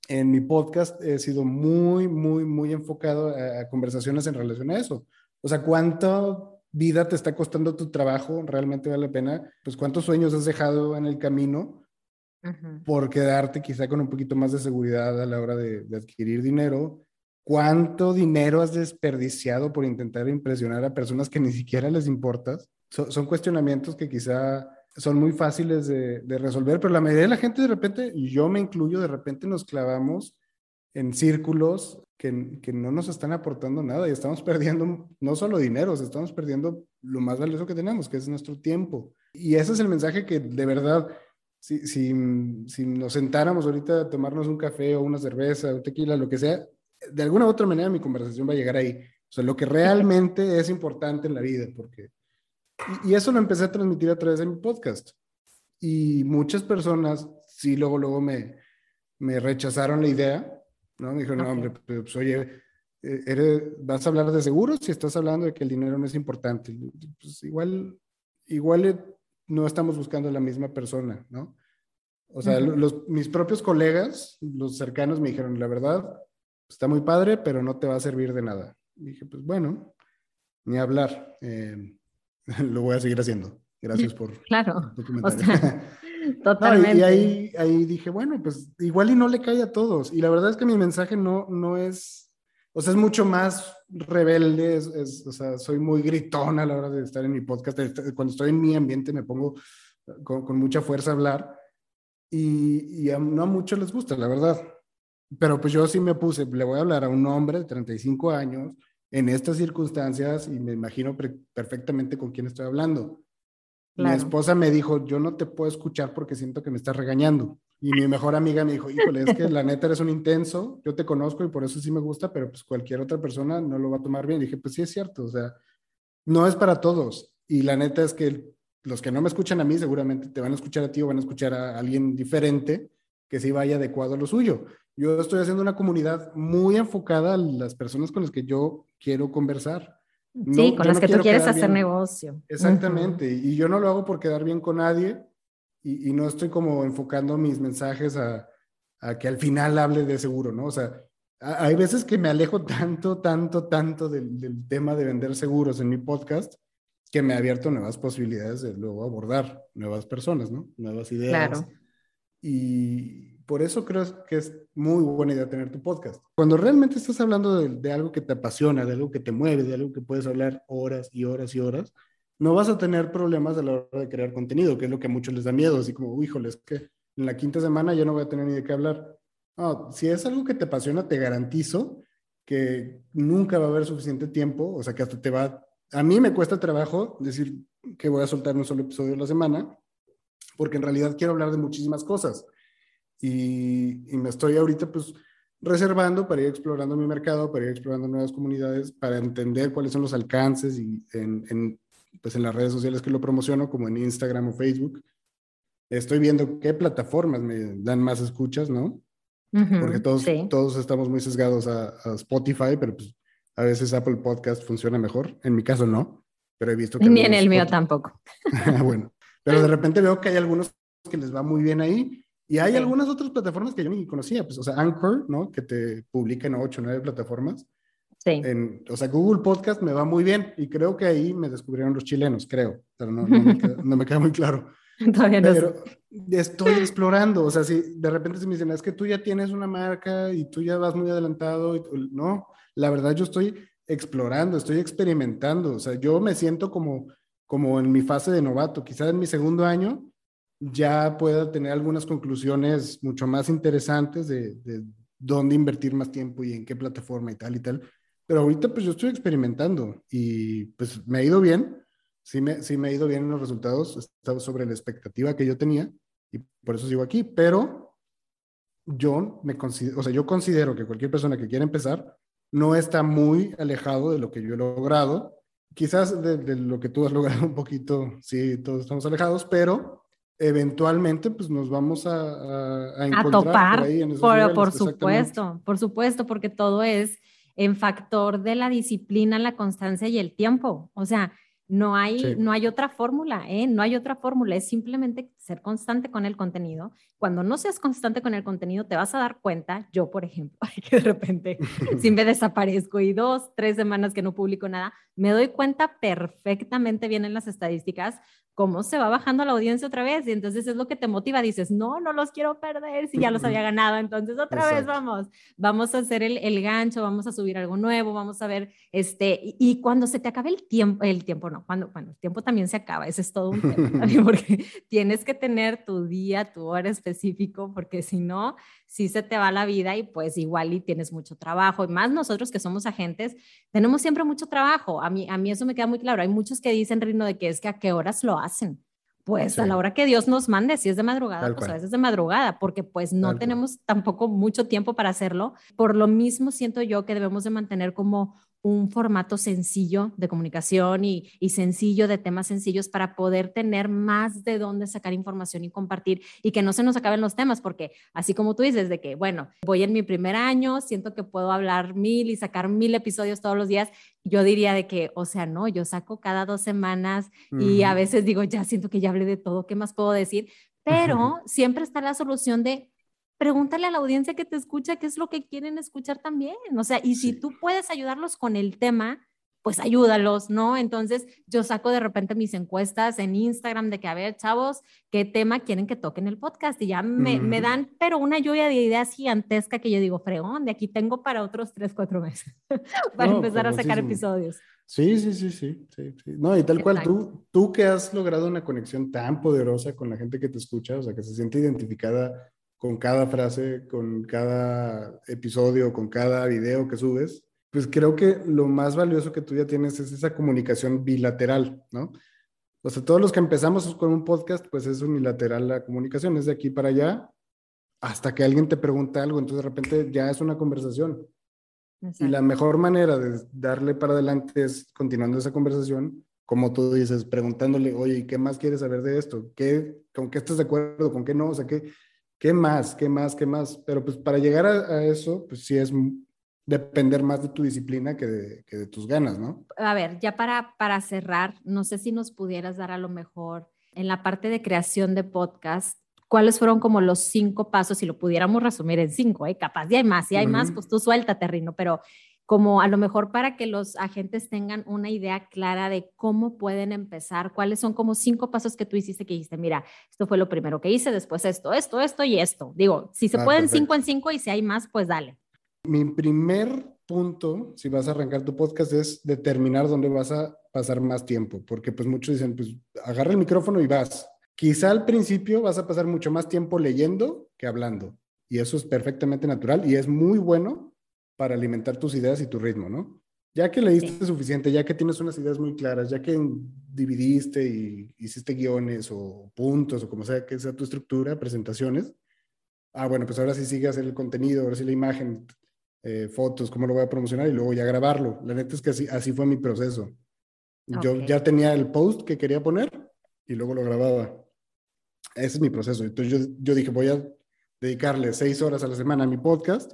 en mi podcast he sido muy, muy, muy enfocado a, conversaciones en relación a eso. O sea, ¿cuánto vida te está costando tu trabajo? ¿Realmente vale la pena? Pues cuántos sueños has dejado en el camino por quedarte quizá con un poquito más de seguridad a la hora de, adquirir dinero. ¿Cuánto dinero has desperdiciado por intentar impresionar a personas que ni siquiera les importas? son cuestionamientos que quizá son muy fáciles de, resolver, pero la mayoría de la gente de repente, y yo me incluyo, de repente nos clavamos en círculos que, que, no nos están aportando nada y estamos perdiendo no solo dinero, estamos perdiendo lo más valioso que tenemos, que es nuestro tiempo. Y ese es el mensaje que de verdad, si, si, nos sentáramos ahorita a tomarnos un café o una cerveza o tequila, lo que sea, de alguna u otra manera mi conversación va a llegar ahí. O sea, lo que realmente [laughs] es importante en la vida, porque y, eso lo empecé a transmitir a través de mi podcast. Y muchas personas, sí, luego, luego me, me rechazaron la idea, ¿no? Me dijeron, no, hombre, pues, oye, eh, eres, vas a hablar de seguros si estás hablando de que el dinero no es importante. Pues igual, igual no estamos buscando la misma persona, ¿no? O sea, los, mis propios colegas, los cercanos, me dijeron, la verdad, está muy padre, pero no te va a servir de nada. Y dije, pues bueno, ni hablar. Eh, [laughs] lo voy a seguir haciendo. Gracias por [laughs] claro, o sea, [laughs] totalmente. y, ahí, ahí dije, bueno, pues igual y no le cae a todos. Y la verdad es que mi mensaje no, no es o sea, es mucho más rebelde, o sea, soy muy gritón a la hora de estar en mi podcast. Cuando estoy en mi ambiente me pongo con, con mucha fuerza a hablar y, y no a muchos les gusta, la verdad. Pero pues yo sí me puse, le voy a hablar a un hombre de 35 años en estas circunstancias y me imagino perfectamente con quién estoy hablando. Mi esposa me dijo, yo no te puedo escuchar porque siento que me estás regañando. Y mi mejor amiga me dijo, híjole, es que la neta eres un intenso, yo te conozco y por eso sí me gusta, pero pues cualquier otra persona no lo va a tomar bien. Y dije, pues sí es cierto, o sea, no es para todos. Y la neta es que los que no me escuchan a mí seguramente te van a escuchar a ti o van a escuchar a alguien diferente que sí vaya adecuado a lo suyo. Yo estoy haciendo una comunidad muy enfocada a las personas con las que yo quiero conversar. sí, con las que tú quieres hacer negocio. Exactamente, y yo no lo hago por quedar bien con nadie y, no estoy como enfocando mis mensajes a, a, que al final hable de seguro, ¿no? O sea, hay veces que me alejo tanto, tanto, tanto del, del tema de vender seguros en mi podcast que me ha abierto nuevas posibilidades de luego abordar nuevas personas, ¿no? Nuevas ideas. Claro. Y por eso creo que es muy buena idea tener tu podcast. Cuando realmente estás hablando de, algo que te apasiona, de algo que te mueve, de algo que puedes hablar horas y horas y horas, no vas a tener problemas a la hora de crear contenido, que es lo que a muchos les da miedo, así como, híjole, es que en la quinta semana ya no voy a tener ni de qué hablar. No, si es algo que te apasiona, te garantizo que nunca va a haber suficiente tiempo, o sea, que hasta te va... A mí me cuesta trabajo decir que voy a soltar un solo episodio a la semana, porque en realidad quiero hablar de muchísimas cosas. Y, me estoy ahorita pues reservando para ir explorando mi mercado, para ir explorando nuevas comunidades, para entender cuáles son los alcances y en, pues en las redes sociales que lo promociono, como en Instagram o Facebook. Estoy viendo qué plataformas me dan más escuchas, ¿no? Porque todos, todos estamos muy sesgados a, a, Spotify, pero pues a veces Apple Podcast funciona mejor. En mi caso no, pero he visto que... Ni en el mío tampoco. [laughs] bueno, pero de repente veo que hay algunos que les va muy bien ahí y hay algunas otras plataformas que yo ni conocía, pues, o sea, Anchor, ¿no? Que te publica en 8 o 9 plataformas. Sí. En, o sea, Google Podcast me va muy bien y creo que ahí me descubrieron los chilenos, creo, pero no, no, me, queda, muy claro. [laughs] Todavía no pero estoy explorando, o sea, si de repente se me dicen, es que tú ya tienes una marca y tú ya vas muy adelantado, y, no, la verdad yo estoy explorando, estoy experimentando, o sea, yo me siento como como en mi fase de novato, quizás en mi segundo año ya pueda tener algunas conclusiones mucho más interesantes de, dónde invertir más tiempo y en qué plataforma y tal y tal. Pero ahorita pues yo estoy experimentando y pues me ha ido bien, sí me, sí me ha ido bien en los resultados, estaba sobre la expectativa que yo tenía y por eso sigo aquí, pero yo me considero, o sea, yo considero que cualquier persona que quiera empezar no está muy alejado de lo que yo he logrado quizás de, lo que tú has logrado un poquito, sí, todos estamos alejados, pero eventualmente pues nos vamos a, a, encontrar topar, por, ahí en por, por supuesto, por supuesto, porque todo es en factor de la disciplina, la constancia y el tiempo. O sea, no hay, no hay otra fórmula, ¿eh? No hay otra fórmula, es simplemente ser constante con el contenido. Cuando no seas constante con el contenido, te vas a dar cuenta, yo por ejemplo, [laughs] que de repente, si me [laughs] desaparezco y dos, tres semanas que no publico nada, me doy cuenta perfectamente bien en las estadísticas cómo se va bajando la audiencia otra vez y entonces es lo que te motiva, dices, no, no los quiero perder si ya los había ganado, entonces otra vez vamos, vamos a hacer el, el, gancho, vamos a subir algo nuevo, vamos a ver, este, y, cuando se te acabe el tiempo, el tiempo no, cuando, bueno, el tiempo también se acaba, ese es todo un tema [laughs] también, porque tienes que tener tu día, tu hora específico, porque si no, si se te va la vida y pues igual y tienes mucho trabajo, y más nosotros que somos agentes, tenemos siempre mucho trabajo, a mí, a mí eso me queda muy claro, hay muchos que dicen, Rino, de que es que a qué horas lo hacen. Pues a la hora que Dios nos mande, si es de madrugada, pues a veces de madrugada, porque pues no tenemos tampoco mucho tiempo para hacerlo. Por lo mismo siento yo que debemos de mantener como un formato sencillo de comunicación y, sencillo de temas sencillos para poder tener más de dónde sacar información y compartir y que no se nos acaben los temas, porque así como tú dices, de que, bueno, voy en mi primer año, siento que puedo hablar mil y sacar mil episodios todos los días, yo diría de que, o sea, no, yo saco cada dos semanas y a veces digo, ya siento que ya hablé de todo, ¿qué más puedo decir? Pero siempre está la solución de pregúntale a la audiencia que te escucha qué es lo que quieren escuchar también. O sea, y si tú puedes ayudarlos con el tema, pues ayúdalos, ¿no? Entonces yo saco de repente mis encuestas en Instagram de que, a ver, chavos, ¿qué tema quieren que toquen el podcast? Y ya me, me dan, pero una lluvia de ideas gigantesca que yo digo, fregón, de aquí tengo para otros tres, cuatro meses, [laughs] para empezar a sacar episodios. Sí, sí, sí, sí, sí, sí. No, y tal cual, tú, tú que has logrado una conexión tan poderosa con la gente que te escucha, o sea, que se siente identificada con cada frase, con cada episodio, con cada video que subes, pues creo que lo más valioso que tú ya tienes es esa comunicación bilateral, ¿no? O sea, todos los que empezamos con un podcast, pues es unilateral la comunicación, es de aquí para allá, hasta que alguien te pregunta algo, entonces de repente ya es una conversación. Y la mejor manera de darle para adelante es continuando esa conversación, como tú dices, preguntándole, oye, ¿qué más quieres saber de esto? ¿Qué, ¿Con qué estás de acuerdo? ¿Con qué no? O sea, ¿qué, qué más? ¿Qué más? ¿Qué más? Pero pues para llegar a, a eso, pues sí es depender más de tu disciplina que de, que de, tus ganas, ¿no? A ver, ya para, para cerrar, no sé si nos pudieras dar a lo mejor en la parte de creación de podcast, ¿cuáles fueron como los cinco pasos, si lo pudiéramos resumir en cinco, ¿eh? capaz, y hay más, si hay más, pues tú suéltate, Rino, pero como a lo mejor para que los agentes tengan una idea clara de cómo pueden empezar, cuáles son como cinco pasos que tú hiciste que dijiste, mira, esto fue lo primero que hice, después esto, esto, esto y esto. Digo, si se ah, pueden cinco en cinco y si hay más, pues dale. Mi primer punto, si vas a arrancar tu podcast, es determinar dónde vas a pasar más tiempo, porque pues muchos dicen, pues agarra el micrófono y vas. Quizá al principio vas a pasar mucho más tiempo leyendo que hablando, y eso es perfectamente natural y es muy bueno para alimentar tus ideas y tu ritmo, ¿no? Ya que leíste suficiente, ya que tienes unas ideas muy claras, ya que dividiste y hiciste guiones o puntos o como sea que sea tu estructura, presentaciones, ah, bueno, pues ahora sí sigue hacer el contenido, ahora sí la imagen, eh, fotos, cómo lo voy a promocionar y luego ya grabarlo. La neta es que así, así fue mi proceso. Yo ya tenía el post que quería poner y luego lo grababa. Ese es mi proceso. Entonces yo, yo dije, voy a dedicarle seis horas a la semana a mi podcast.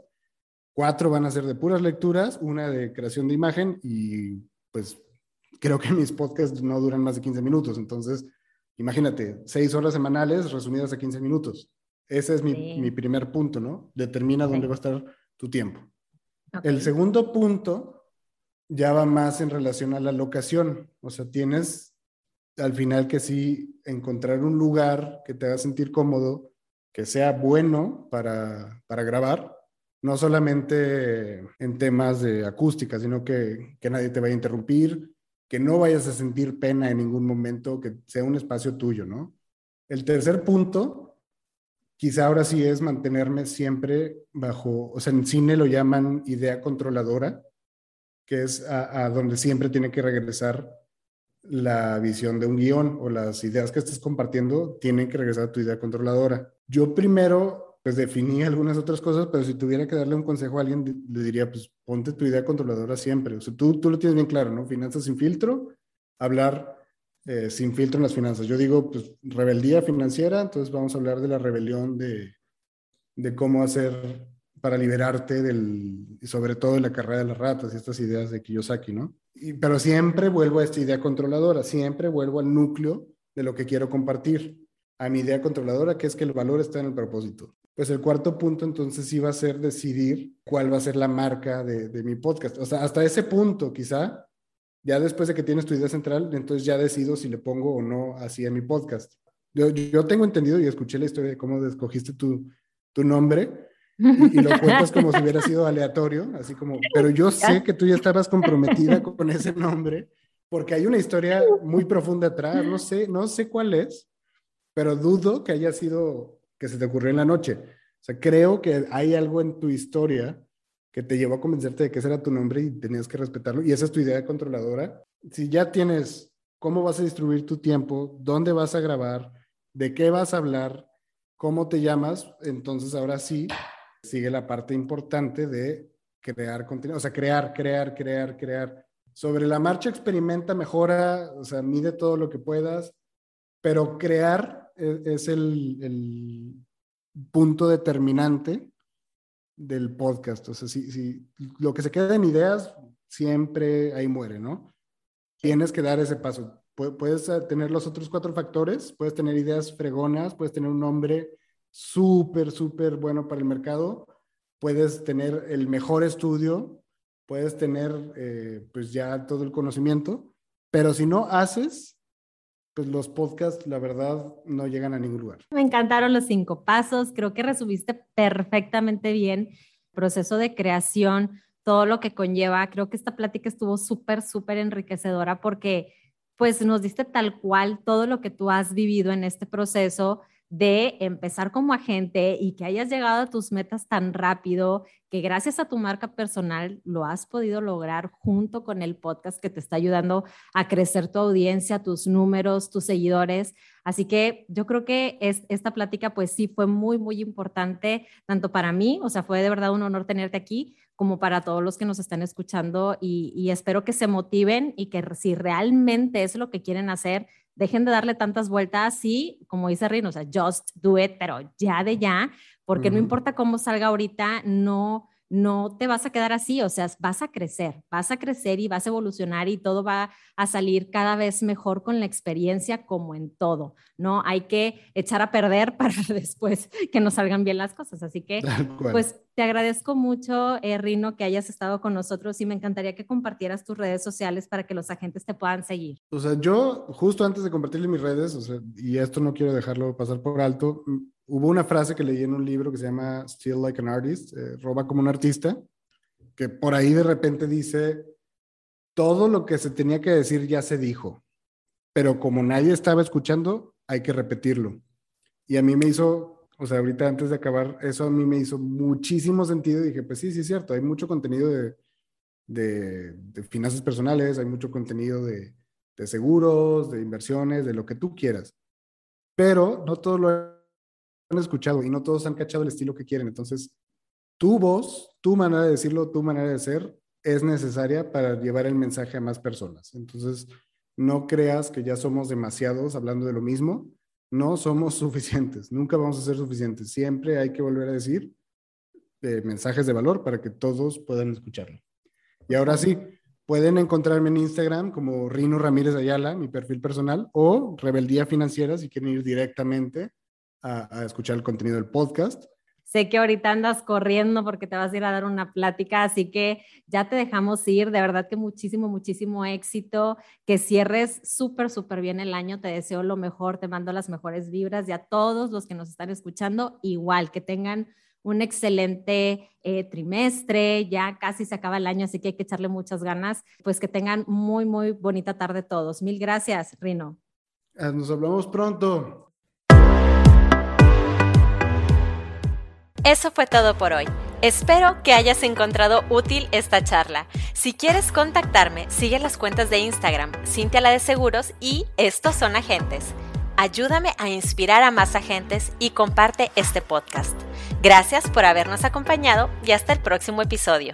Cuatro van a ser de puras lecturas, una de creación de imagen y pues creo que [laughs] mis podcasts no duran más de 15 minutos. Entonces, imagínate, seis horas semanales resumidas a 15 minutos. Ese es mi, mi primer punto, ¿no? Determina dónde va a estar tu tiempo. El segundo punto ya va más en relación a la locación. O sea, tienes al final que sí encontrar un lugar que te haga sentir cómodo, que sea bueno para, para grabar, no solamente en temas de acústica, sino que, que nadie te vaya a interrumpir, que no vayas a sentir pena en ningún momento, que sea un espacio tuyo, ¿no? El tercer punto quizá ahora sí es mantenerme siempre bajo, o sea, en cine lo llaman idea controladora, que es a, donde siempre tiene que regresar la visión de un guion o las ideas que estés compartiendo tienen que regresar a tu idea controladora. Yo primero, pues definí algunas otras cosas, pero si tuviera que darle un consejo a alguien, le diría, pues ponte tu idea controladora siempre. O sea, tú, tú lo tienes bien claro, ¿no? Finanzas sin filtro, hablar eh, sin filtro en las finanzas. Yo digo, pues, rebeldía financiera, entonces vamos a hablar de la rebelión de, de cómo hacer para liberarte del, sobre todo de la carrera de las ratas y estas ideas de Kiyosaki, ¿no? Y, pero siempre vuelvo a esta idea controladora, siempre vuelvo al núcleo de lo que quiero compartir, a mi idea controladora, que es que el valor está en el propósito. Pues el cuarto punto entonces va a ser decidir cuál va a ser la marca de, de mi podcast. O sea, hasta ese punto quizá ya después de que tienes tu idea central, entonces ya decido si le pongo o no así a mi podcast. Yo, yo tengo entendido y escuché la historia de cómo escogiste tu, tu nombre y, lo cuentas como si hubiera sido aleatorio, así como, pero yo sé que tú ya estabas comprometida con ese nombre porque hay una historia muy profunda atrás, no sé, no sé cuál es, pero dudo que haya sido que se te ocurrió en la noche. O sea, creo que hay algo en tu historia que te llevó a convencerte de que ese era tu nombre y tenías que respetarlo. Y esa es tu idea controladora. Si ya tienes cómo vas a distribuir tu tiempo, dónde vas a grabar, de qué vas a hablar, cómo te llamas, entonces ahora sí sigue la parte importante de crear contenido, o sea, crear, crear, crear, crear. Sobre la marcha experimenta, mejora, o sea, mide todo lo que puedas, pero crear es, el, el punto determinante del podcast. O sea, si, lo que se queda en ideas, siempre ahí muere, ¿no? Tienes que dar ese paso. Puedes eh, tener los otros cuatro factores, puedes tener ideas fregonas, puedes tener un nombre súper, súper bueno para el mercado, puedes tener el mejor estudio, puedes tener eh, pues ya todo el conocimiento, pero si no haces, pues los podcasts, la verdad, no llegan a ningún lugar. Me encantaron los cinco pasos, creo que resumiste perfectamente bien el proceso de creación, todo lo que conlleva. Creo que esta plática estuvo súper, súper enriquecedora porque pues nos diste tal cual todo lo que tú has vivido en este proceso de empezar como agente y que hayas llegado a tus metas tan rápido, que gracias a tu marca personal lo has podido lograr junto con el podcast que te está ayudando a crecer tu audiencia, tus números, tus seguidores. Así que yo creo que es, esta plática pues sí fue muy, muy importante, tanto para mí, o sea, fue de verdad un honor tenerte aquí, como para todos los que nos están escuchando y, y espero que se motiven y que si realmente es lo que quieren hacer, dejen de darle tantas vueltas y, como dice Rino, o sea, just do it, pero ya de ya, porque no importa cómo salga ahorita, no, no te vas a quedar así, o sea, vas a crecer, vas a crecer y vas a evolucionar y todo va a salir cada vez mejor con la experiencia como en todo, ¿no? Hay que echar a perder [laughs] para después que nos salgan bien las cosas. Así que, pues te agradezco mucho, eh, Rino, que hayas estado con nosotros y me encantaría que compartieras tus redes sociales para que los agentes te puedan seguir. O sea, yo justo antes de compartirle mis redes, o sea, y esto no quiero dejarlo pasar por alto, hubo una frase que leí en un libro que se llama Still Like an Artist, eh, roba como un artista, que por ahí de repente dice, todo lo que se tenía que decir ya se dijo, pero como nadie estaba escuchando, hay que repetirlo. Y a mí me hizo, o sea, ahorita antes de acabar, eso a mí me hizo muchísimo sentido y dije, pues sí, sí es cierto, hay mucho contenido de, de, finanzas personales, hay mucho contenido de, de seguros, de inversiones, de lo que tú quieras, pero no todo lo escuchado y no todos han cachado el estilo que quieren. Entonces, tu voz, tu manera de decirlo, tu manera de ser es necesaria para llevar el mensaje a más personas. Entonces, no creas que ya somos demasiados hablando de lo mismo. No somos [laughs] suficientes, nunca vamos a ser suficientes. Siempre hay que volver a decir eh, mensajes de valor para que todos puedan escucharlo. Y ahora sí, pueden encontrarme en Instagram como Rino Ramírez Ayala, mi perfil personal, o Rebeldía Financiera si quieren ir directamente a, escuchar el contenido del podcast. Sé que ahorita andas corriendo porque te vas a ir a dar una plática, así que ya te dejamos ir. De verdad que muchísimo, muchísimo éxito. Que cierres súper, súper bien el año. Te deseo lo mejor, te mando las mejores vibras y a todos los que nos están escuchando, igual, que tengan un excelente eh, trimestre. Ya casi se acaba el año, así que hay que echarle muchas ganas. Pues que tengan muy, muy bonita tarde todos. Mil gracias, Rino. Ah, nos hablamos pronto. Eso fue todo por hoy. Espero que hayas encontrado útil esta charla. Si quieres contactarme, sigue las cuentas de Instagram, Cintia la de Seguros y Estos son agentes. Ayúdame a inspirar a más agentes y comparte este podcast. Gracias por habernos acompañado y hasta el próximo episodio.